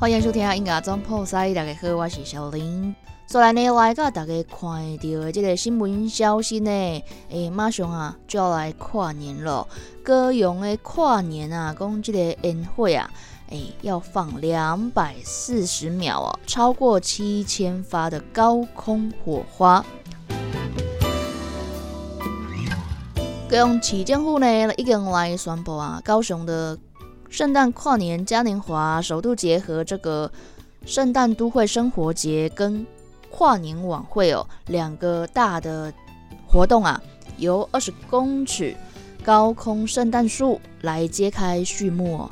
欢迎收听音乐总破塞，大家好，我是小林。所来呢，来甲大家看到的这个新闻消息呢，诶，马上啊就要来跨年了。高雄的跨年啊，讲这个烟火啊，诶，要放两百四十秒哦，超过七千发的高空火花。高雄市政府呢，已经来宣布啊，高雄的。圣诞跨年嘉年华首度结合这个圣诞都会生活节跟跨年晚会哦，两个大的活动啊，由二十公尺高空圣诞树来揭开序幕哦。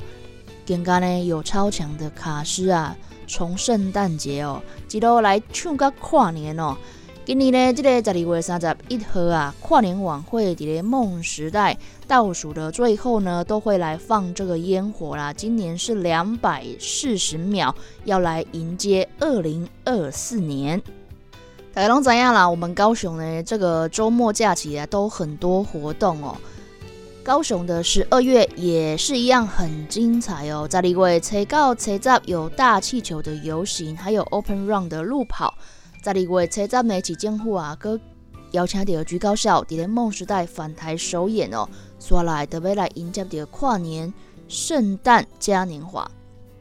更加呢有超强的卡斯啊，从圣诞节哦，一路来唱到跨年哦。今年呢，这个十二月三十一号啊，跨年晚会伫咧梦时代倒数的最后呢，都会来放这个烟火啦。今年是两百四十秒，要来迎接二零二四年。大家拢知样啦？我们高雄呢，这个周末假期啊，都很多活动哦。高雄的十二月也是一样很精彩哦。在二月初到初十有大气球的游行，还有 Open Run 的路跑。十二月车站的市政府啊，佮邀请到居高校伫咧梦时代返台首演哦，刷来特别来迎接着跨年圣诞嘉年华。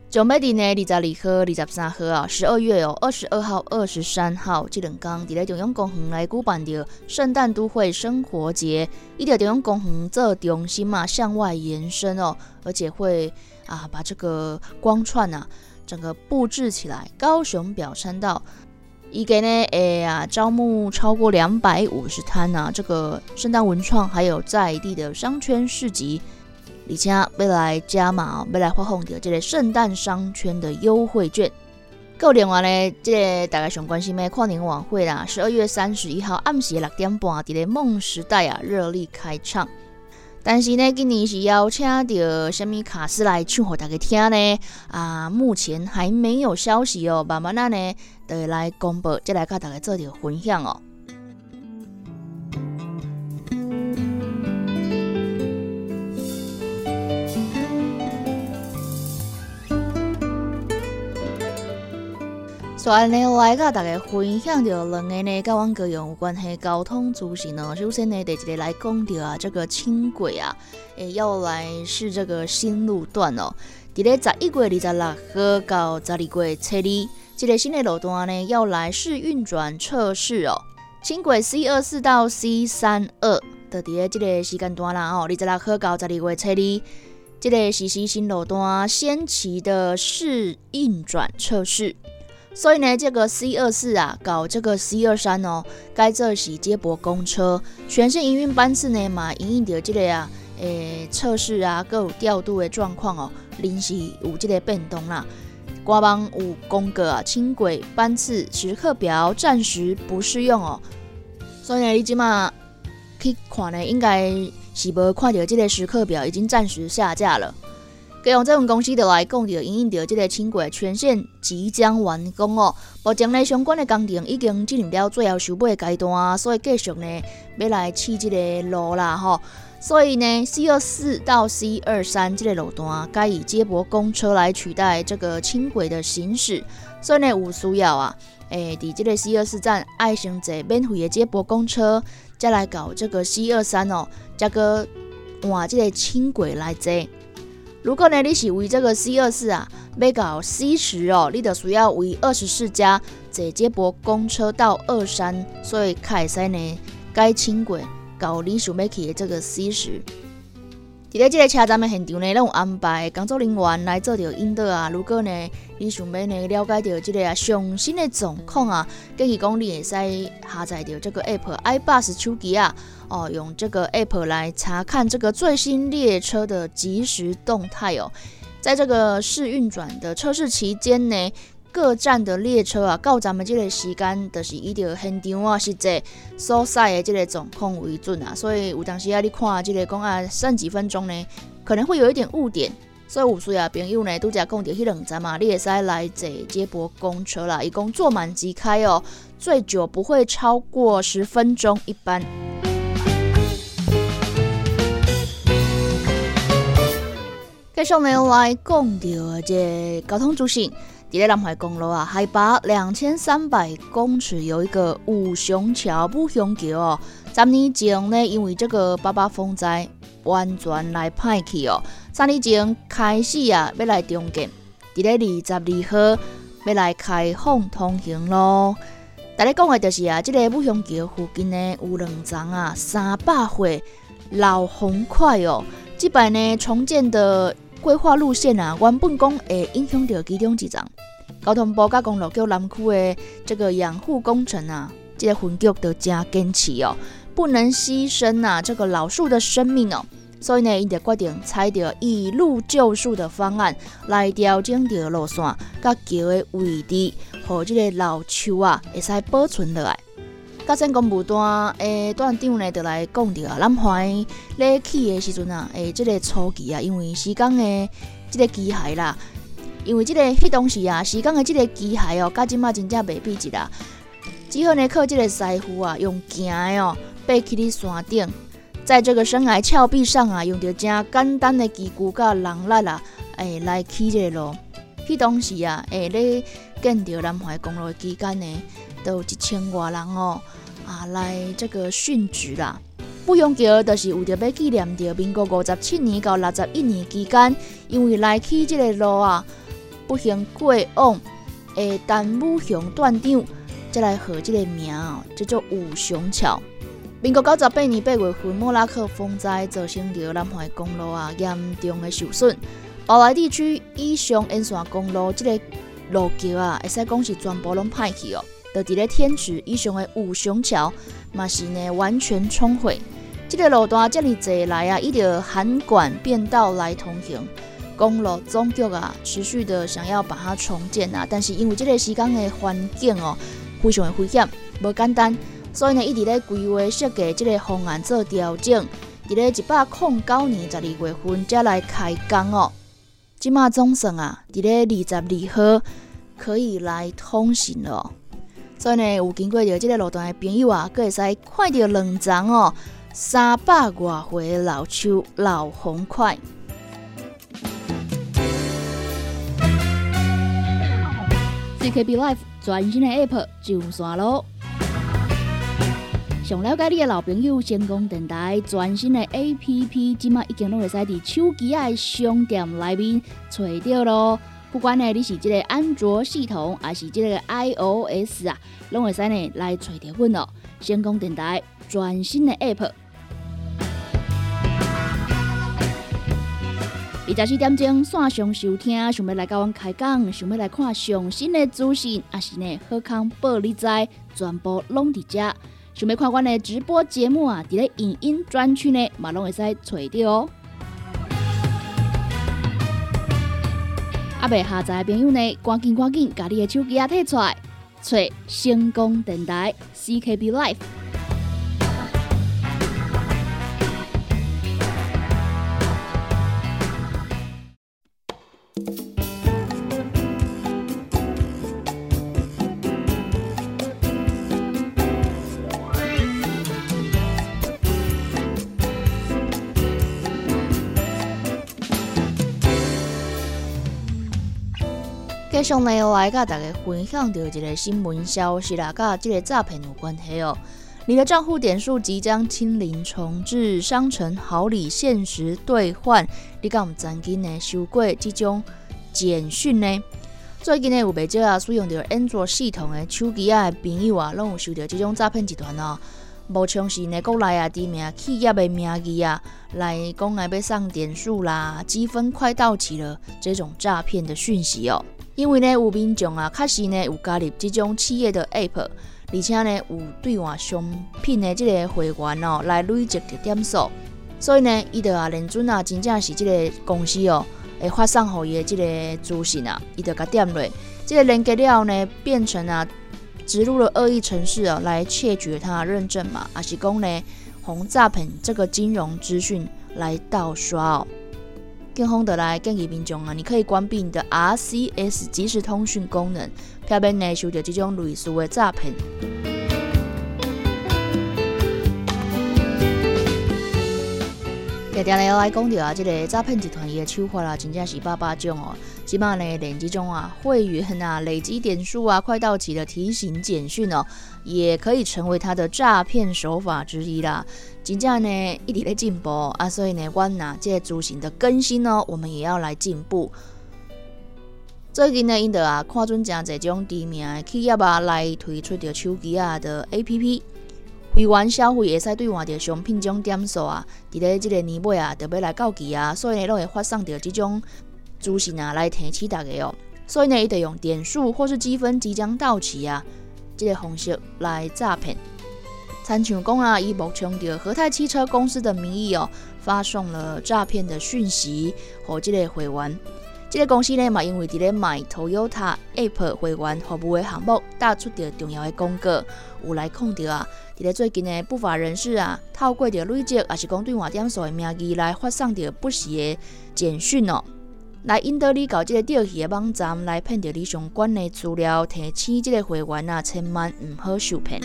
就要伫呢二十二号、二十三号啊，十二月哦，二十二号、二十三号这两天伫咧中央公园来举办着圣诞都会生活节，伊条中央公园做中心嘛，向外延伸哦，而且会啊把这个光串啊整个布置起来。高雄表参道。一个呢，哎呀，招募超过两百五十摊呐，这个圣诞文创还有在地的商圈市集，而且要来加码哦，要来发放的这个圣诞商圈的优惠券。够另外呢，这个大家上关心的跨年晚会啦，十二月三十一号暗时六点半，伫咧梦时代啊热力开唱。但是呢，今年是邀请到什么卡斯来唱给大家听呢？啊，目前还没有消息哦，慢慢啊呢，就来公布，再来跟大家做条分享哦。所以呢，来甲大家分享着两个呢，跟阮高雄有关系交通资讯哦。首先呢，第一个来讲着啊，这个轻轨啊，诶，要来试这个新路段哦。伫咧十一月二十六号到十二月初二，这个新的路段呢，要来试运转测试哦。轻轨 C 二四到 C 三二的伫咧这个时间段啦哦，二十六号到十二月初二，这个实施新路段先期的试运转测试。所以呢，这个 C 二四啊，搞这个 C 二三哦，该这是接驳公车全线营运班次呢嘛，营运着这个啊，诶，测试啊，各有调度的状况哦，临时有这个变动啦。官方有公告啊，轻轨班次时刻表暂时不适用哦。所以呢，你即马去看呢，应该是无看到这个时刻表已经暂时下架了。利用这份公司的来讲，着营运着这个轻轨全线即将完工哦。目前呢，相关的工程已经进入了最后收尾阶段，所以继续呢要来砌这个路啦吼。所以呢，C 二四到 C 二三这个路段，该以接驳公车来取代这个轻轨的行驶。所以呢，有需要啊，诶，伫这个 C 二四站爱先坐免费的接驳公车，再来搞这个 C 二三哦，再个换这个轻轨来坐。如果呢，你是为这个 C 二四啊，要到 C 十哦，你就需要为二十四家坐接驳公车到二三，所以凯西呢，该轻轨搞你想要去的这个 C 十。伫咧这个车站的现场呢，拢有安排工作人员来做着引导啊。如果呢，你想要呢了解到即个啊上新的状况啊，建议讲你会使下载到这个 app iBus 手机啊，哦，用这个 app 来查看这个最新列车的即时动态哦。在这个试运转的测试期间呢。各站的列车啊，到咱们这个时间，都是以着现场啊实际所在的这个状况为准啊。所以有当时啊，你看这个讲啊，剩几分钟呢，可能会有一点误点。所以有需要朋友呢，拄则讲到迄两站嘛，你会使来坐接驳公车啦，一共坐满即开哦，最久不会超过十分钟一班。继续呢来讲到这交通资讯。伫咧南海公路啊，海拔两千三百公尺有一个五雄桥五雄桥哦。三年前呢，因为这个八八风灾完全来歹去哦。三年前开始啊，要来重建，伫咧二十二号要来开放通行咯。大家讲的就是啊，这个五雄桥附近呢有两丛啊三百岁老红块哦。即摆呢重建的。规划路线啊，原本讲会影响到其中一丛。交通部甲公路局南区的这个养护工程啊，即个分局都真坚持哦，不能牺牲啊这个老树的生命哦。所以呢，因就决定采着以路救树的方案来调整着路线甲桥的位置，和这个老树啊会使保存落来。甲先公务段诶段长呢，就来讲着啊，南环咧去的时阵啊，诶，即个初期啊，因为施工的即个机械啦，因为即个迄当时啊，施工的即个机械哦，甲即马真正袂比一啦。只好呢，靠即个师傅啊，用行的哦，爬起哩山顶，在这个深崖峭壁上啊，用着真简单的机具甲人力啊，诶，来起即个路。迄当时啊，诶，咧建着南环公路期间呢。都有一千多人哦，啊，来这个殉职啦。不用桥就是为着要纪念着民国五十七年到六十一年期间，因为来起这个路啊，不幸过往的丹武雄段长，再来和这个名，叫做五雄桥。民国九十八年八月份莫拉克风灾造成着南海公路啊严重的受损，宝来地区以上沿线公路这个路桥啊，会使讲是全部拢歹去哦。就伫咧天池以上的五雄桥，嘛是呢完全冲毁。这个路段这里坐来啊，一直涵管变道来通行。公路总局啊，持续的想要把它重建啊，但是因为这个时间的环境哦，非常的危险，无简单，所以呢一直咧规划设计这个方案做调整。伫咧一百零九年十二月份才来开工哦。即马总算啊，伫咧二十二号可以来通行了。所以呢，有经过着这个路段的朋友啊，佫会使看到两丛哦，三百外岁的老树老红块。CKB Life 全新的 App 上线咯！想了解你的老朋友，成功电台全新的 App，即马已经拢会使伫手机的商店内面找到咯。不管呢，你是这个安卓系统，还是这个 iOS 啊，拢会使呢来找到阮哦。先讲电台全新的 App，二十四点钟线上收听，想要来甲阮开讲，想要来看上新的资讯，还是呢好康报你知，全部拢伫遮。想要看阮的直播节目啊，伫咧影音专区呢，嘛拢会使找到哦。未下载的朋友呢，赶紧赶紧，家己的手机啊摕出来，找星光电台 CKB Life。继续呢，来甲大家分享到一个新闻消息啦，甲这个诈骗有关系哦。你的账户点数即将清零重置，商城好礼限时兑换。你敢有曾经呢收过这种简讯呢？最近呢有不少啊使用着安卓系统的手机啊朋友啊，拢有收到这种诈骗集团哦。无像是呢国内啊知名企业的名义啊来讲来要送点数啦，积分快到期了这种诈骗的讯息哦。因为呢有民众啊确实呢有加入这种企业的 App，而且呢有兑换商品的这个会员哦来累积的点数，所以呢伊就啊认准啊真正是这个公司哦会发送给伊的这个资讯啊，伊就甲点落，这个连接了后呢变成啊。植入了恶意程式啊，来窃取他认证码，还是讲呢，红诈骗这个金融资讯来盗刷哦。更方的来建议民众啊，你可以关闭你的 RCS 即时通讯功能，避免呢受到这种类似的诈骗。今日来讲到啊，这个诈骗集团伊的手法啦，真正是百百种哦。起码呢，连这种啊会员啊累积点数啊快到期的提醒简讯哦，也可以成为他的诈骗手法之一啦。真正呢一直在进步啊，所以呢，我呐这资讯的更新呢，我们也要来进步。最近呢，因得啊看准真侪种知名的企业啊来推出着手机啊的 A P P。会员消费会使兑换着商品种点数啊，伫咧即个年尾啊，特别来到期啊，所以呢，拢会发送着即种资讯啊来提醒大家哦。所以呢，伊得用点数或是积分即将到期啊，即个方式来诈骗。参像讲啊，以目前着和泰汽车公司的名义哦，发送了诈骗的讯息和即个会员。这个公司呢嘛，因为伫咧卖 Toyota App 会员服务的项目，打出着重要的广告，有来控着啊。伫咧最近的，不法人士啊，透过着累积，也是讲兑换点数的名义来发送着不实的简讯哦，来引导你到这个钓鱼的网站来骗着你相关的资料，提醒这个会员啊，千万唔好受骗。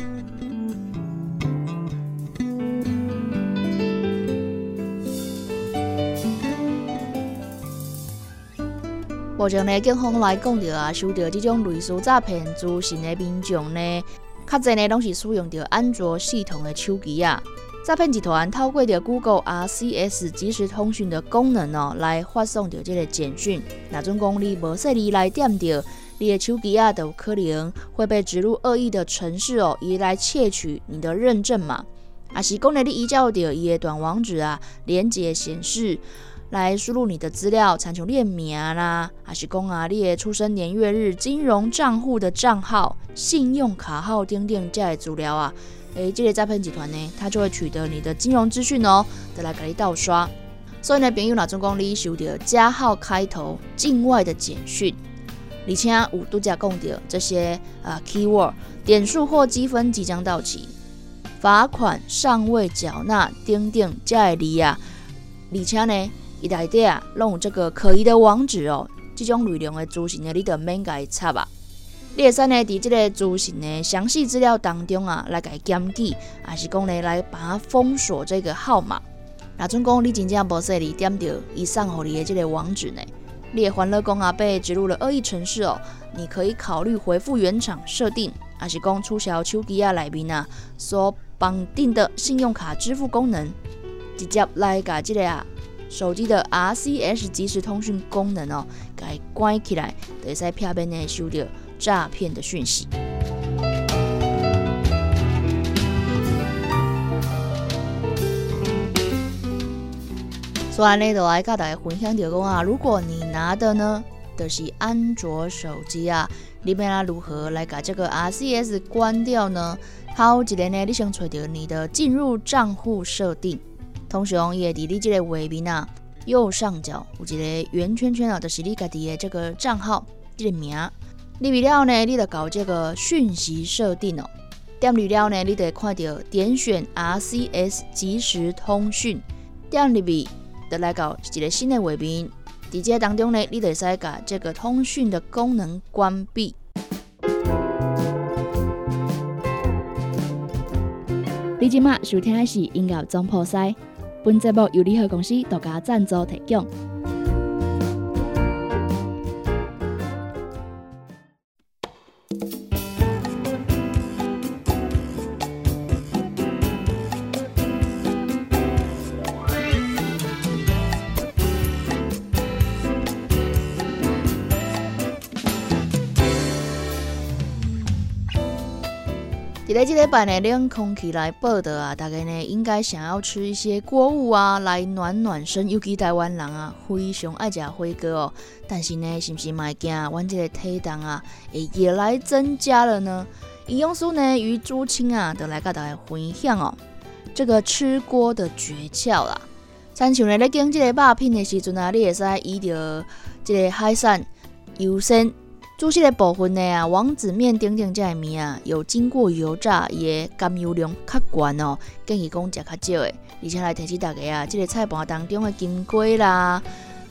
目前呢，警方来讲着啊，收到这种类似诈骗资讯的民众呢，较侪呢拢是使用着安卓系统的手机啊。诈骗集团透过着 Google RCS 即时通讯的功能哦，来发送着这个简讯。那总讲你无说你来点着，你的手机啊，都可能会被植入恶意的程式哦，以来窃取你的认证码。啊，是讲呢，你依照着伊的短网址啊，连接显示。来输入你的资料，参求列名啦，还是讲啊，你的出生年月日、金融账户的账号、信用卡号等等这类资料啊，诶，这类诈骗集团呢，他就会取得你的金融资讯哦，再来给你盗刷。所以呢，朋友哪总讲你收到加号开头境外的简讯，而且有度假供的这些啊 keyword 点数或积分即将到期，罚款尚未缴纳等等这类字啊，而且呢。伊内底啊，弄这个可疑的网址哦，这种内容的资讯呢，你得免甲伊插啊。你会使呢，伫这个资讯的详细资料当中啊，来甲伊检举，还是讲呢，来把它封锁这个号码。那总讲你真正无说你点着伊送互你的这个网址呢，你的欢乐宫啊被植入了恶意程式哦，你可以考虑回复原厂设定，还是讲取消手机啊内面啊所绑定的信用卡支付功能，直接来甲这个啊。手机的 RCS 即时通讯功能哦，该关起来，会使片面内收到诈骗的讯息。所以呢，就来跟大家分享就讲啊，如果你拿的呢，就是安卓手机啊，你要来如何来把这个 RCS 关掉呢？好，一个呢，你先找到你的进入账户设定。通常也伫你即个画面啊右上角有一个圆圈圈啊，就是你家己的这个账号即个名。你完了呢，你就搞这个讯息设定哦。点入了呢，你得看到点选 RCS 即时通讯，点入去就来搞一个新的画面。在这当中呢，你得使把这个通讯的功能关闭。你今麦收听的是音乐总破塞。本节目由联合公司独家赞助提供。在这礼拜呢，冷空气来报道啊，大家呢应该想要吃一些锅物啊，来暖暖身。尤其台湾人啊，非常爱食火锅哦。但是呢，是不是卖惊阮这个体重啊，会也来增加了呢？营养师呢，与朱青啊，都来跟大家分享哦。这个吃锅的诀窍啦，亲像咧咧拣这个肉片的时阵啊，你会使依着这个海产优先。主食的部分呢啊，王子面顶顶这面啊，有经过油炸，也甘油量较悬哦，建议讲食较少的。而且来提醒大家啊，这个菜盘当中的金龟啦、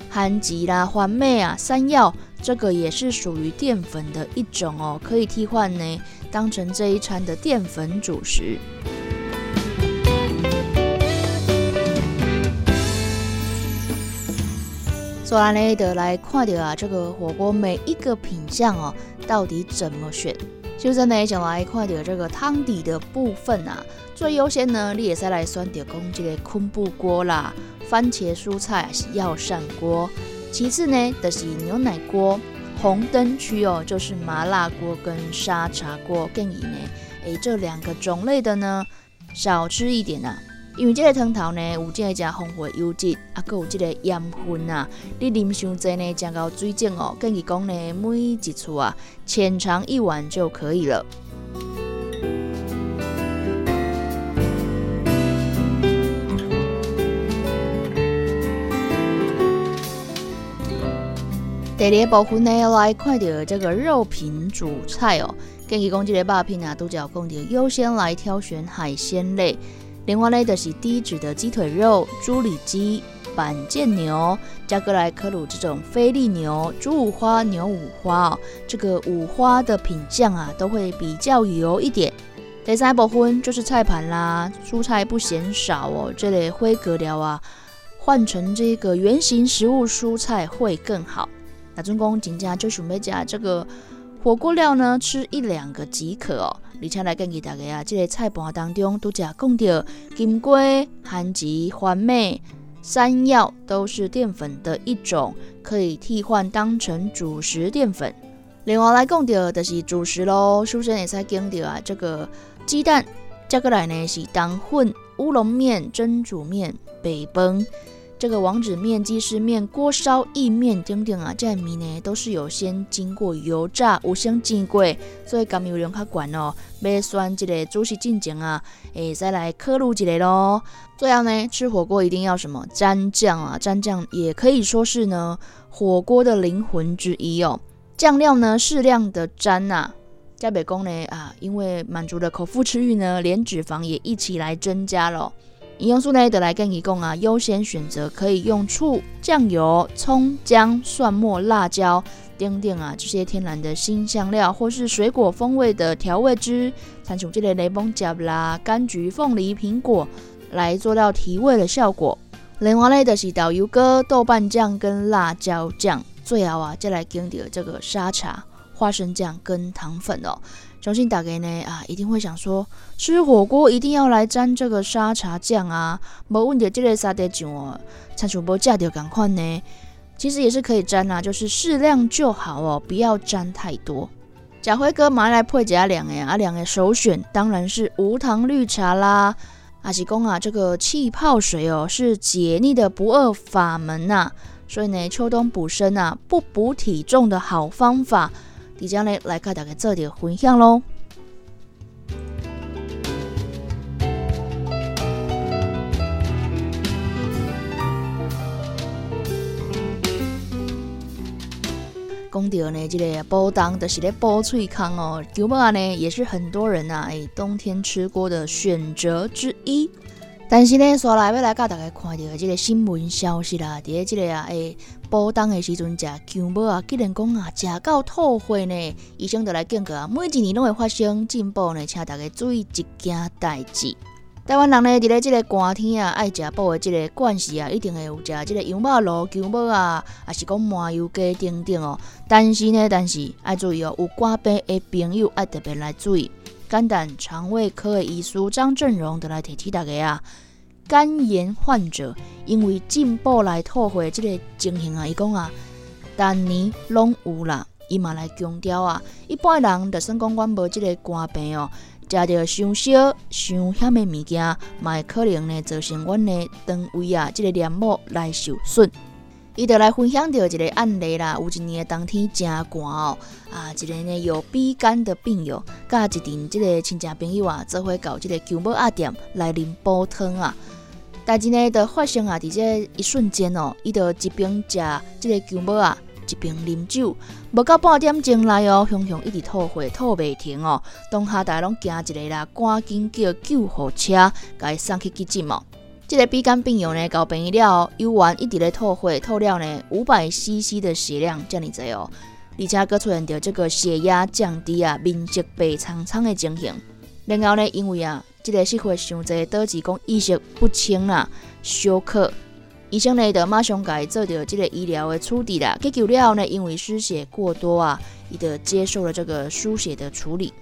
番薯啦、番麦啊、山药，这个也是属于淀粉的一种哦，可以替换呢，当成这一餐的淀粉主食。做完呢，得来看到啊，这个火锅每一个品相哦，到底怎么选？就真的想来看到这个汤底的部分啊，最优先呢，你也是来选到讲这个昆布锅啦，番茄蔬菜是药膳锅。其次呢，就是牛奶锅。红灯区哦，就是麻辣锅跟沙茶锅。建议呢，诶，这两个种类的呢，少吃一点呐。因为这个汤头呢，有这个加红火油脂，啊，佮有这个盐分啊，你啉伤济呢，加到水肿哦。建议讲呢，每一次啊，浅尝一碗就可以了。第二部分呢，来看到这个肉品主菜哦。建议讲这个肉品啊，都只要讲到优先来挑选海鲜类。另外呢，就是低脂的鸡腿肉、猪里脊、板腱牛，加格莱克鲁这种菲力牛、猪五花、牛五花哦。这个五花的品相啊，都会比较油一点。第三部分就是菜盘啦，蔬菜不嫌少哦。这类灰格料啊，换成这个圆形食物蔬菜会更好。那总共今家就准备加这个火锅料呢，吃一两个即可哦。而且来建议大家啊，这个菜盘当中都加讲到金龟、番薯、番麦、山药，都是淀粉的一种，可以替换当成主食淀粉。另外来讲到就是主食咯，首先也在讲到啊，这个鸡蛋，接过来呢是当混乌龙面、蒸煮面、北崩。这个王子面、鸡丝面、锅烧意面等等啊，这些面呢都是有先经过油炸，有先煎过，所以甘油量较悬哦。要选这个主食进前啊，诶，再来刻录一个咯。最后呢，吃火锅一定要什么蘸酱啊？蘸酱也可以说是呢火锅的灵魂之一哦。酱料呢适量的沾呐。在北宫呢啊，因为满足了口腹之欲呢，连脂肪也一起来增加了。营养素呢，得来跟一共啊，优先选择可以用醋、酱油、葱、姜、蒜末、辣椒、丁丁啊这些天然的新香料，或是水果风味的调味汁，像从这类雷蒙加啦、柑橘、凤梨、苹果来做到提味的效果。另外呢，就是导游哥豆瓣酱跟辣椒酱，最后啊，再来跟的这个沙茶、花生酱跟糖粉哦。相信大家呢啊，一定会想说，吃火锅一定要来沾这个沙茶酱啊，无问题这个沙茶酱哦，餐主播价掉赶快呢，其实也是可以沾啦，就是适量就好哦，不要沾太多。贾辉哥马上来配加两个啊，两个首选当然是无糖绿茶啦。阿喜公啊，这个气泡水哦，是解腻的不二法门呐，所以呢，秋冬补身啊，不补体重的好方法。即将呢来跟大家做点分享喽。讲到呢，这个煲汤就是咧煲脆康哦，牛肉呢也是很多人呐哎冬天吃锅的选择之一。但是呢，刷来要来教大家看到这个新闻消息啦，伫咧这个啊，诶，补冬的时阵食姜母啊，既然讲啊，食到吐血呢，医生就来警告啊，每一年拢会发生进步呢，请大家注意一件代志。台湾人呢，伫咧这个寒天啊，爱食补的这个惯势啊，一定会有食这个羊肉卤、姜母啊，还是讲麻油鸡等等哦。但是呢，但是爱注意哦，有肝病的朋友爱特别来注意。肝胆肠胃科的医师张振荣就来提醒大家啊，肝炎患者因为进步来吐血这个情形啊，伊讲啊，逐年拢有啦，伊嘛来强调啊，一般人就算讲阮无这个肝病哦，食着伤少、伤险的物件，嘛会可能呢造成阮的肠胃啊，即个黏膜来受损。伊就来分享到一个案例啦，有一年冬天真寒哦，啊，一个呢有鼻肝的病友，甲一阵即个亲戚朋友啊，做伙到即个姜母阿店来啉煲汤啊。代志呢，就发生啊，伫这一瞬间哦，伊就一边食即个姜母啊，一边啉酒，无到半点钟来哦，熊熊一直吐血，吐袂停哦，当下大家拢惊一个啦，赶紧叫救护车，甲伊送去急诊哦。这个鼻肝病友呢，搞病了，游完一直咧吐血，吐了呢五百 CC 的血量，这样子哦，而且佫出现着这个血压降低啊，面色白苍苍的情形。然后呢，因为啊，这个失血伤济，导致讲意识不清啦，休克。医生呢，就马上伊做着这个医疗的处理啦。急救了后呢，因为失血过多啊，伊就接受了这个输血的处理。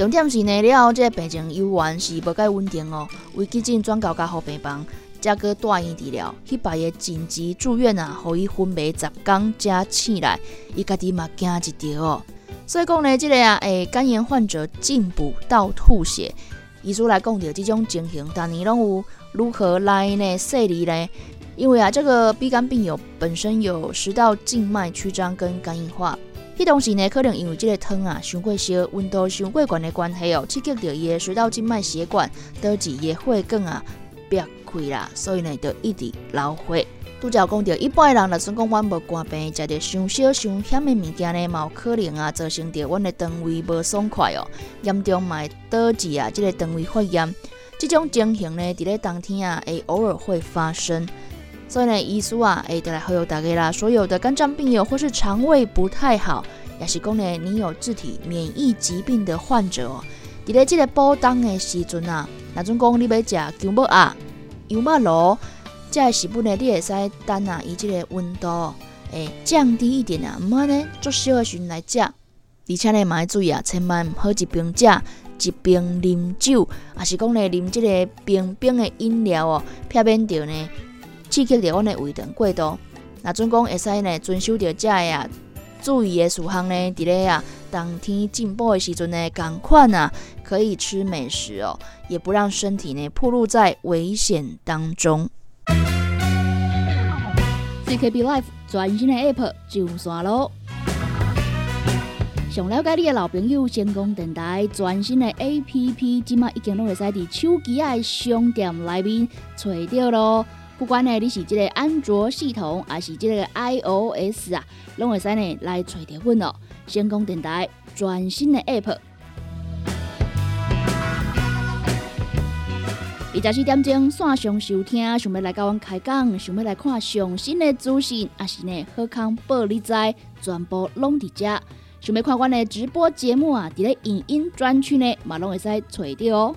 重点是呢，了后这个病情犹原是无介稳定哦，为急诊转到加护病房，再搁住院治疗，迄摆个紧急住院啊，互伊昏迷十天才醒来，伊家己嘛惊一条哦。所以讲呢，这个啊，诶，肝炎患者进补到吐血，医师来讲着这种情形，但你拢有如何来呢？设理呢？因为啊，这个鼻肝病友本身有食道静脉曲张跟肝硬化。迄同时呢，可能因为即个汤啊，伤过烧，温度伤过悬的关系哦，刺激到伊的水道静脉血管，导致伊的血管啊裂开啦，所以呢，就一直流血。拄则讲到，一般的人若算讲阮无肝病，食着伤少伤险的物件呢，嘛有可能啊，造成着阮的肠胃无爽快哦，严重嘛会导致啊，即个肠胃发炎。这种情形呢，伫咧冬天啊，会偶尔会发生。所以呢，医师啊，会得来呼吁大家啦，所有的肝脏病友或是肠胃不太好，也是讲呢，你有自体免疫疾病的患者哦，伫咧即个补冬的时阵啊，那种讲你要食姜母鸭、油麦螺，这食物呢，你会使等啊，伊即个温度诶降低一点啊，毋好呢做小的时阵来食，而且呢，嘛要注意啊，千万毋好一边食一边啉酒，也是讲呢，啉即个冰冰的饮料哦，避免着呢。刺激着阮的胃肠过度，那总讲会使呢遵守着遮个啊注意的事项呢，伫咧啊冬天进补的时阵呢，赶快啊可以吃美食哦，也不让身体呢暴露在危险当中。CKB Life 全新的 App 上线咯！想了解你的老朋友，成功电台全新的 App，即马已经拢会使伫手机的商店内面找着咯。不管呢，你是这个安卓系统，还是这个 iOS 啊，拢会使呢来找着阮哦。先讲电台全新的 App，二十四点钟线上收听，想要来甲阮开讲，想要来看上新的资讯，还是呢好康报你知，全部拢伫遮。想要看阮的直播节目啊，伫咧影音专区呢，嘛拢会使找着哦。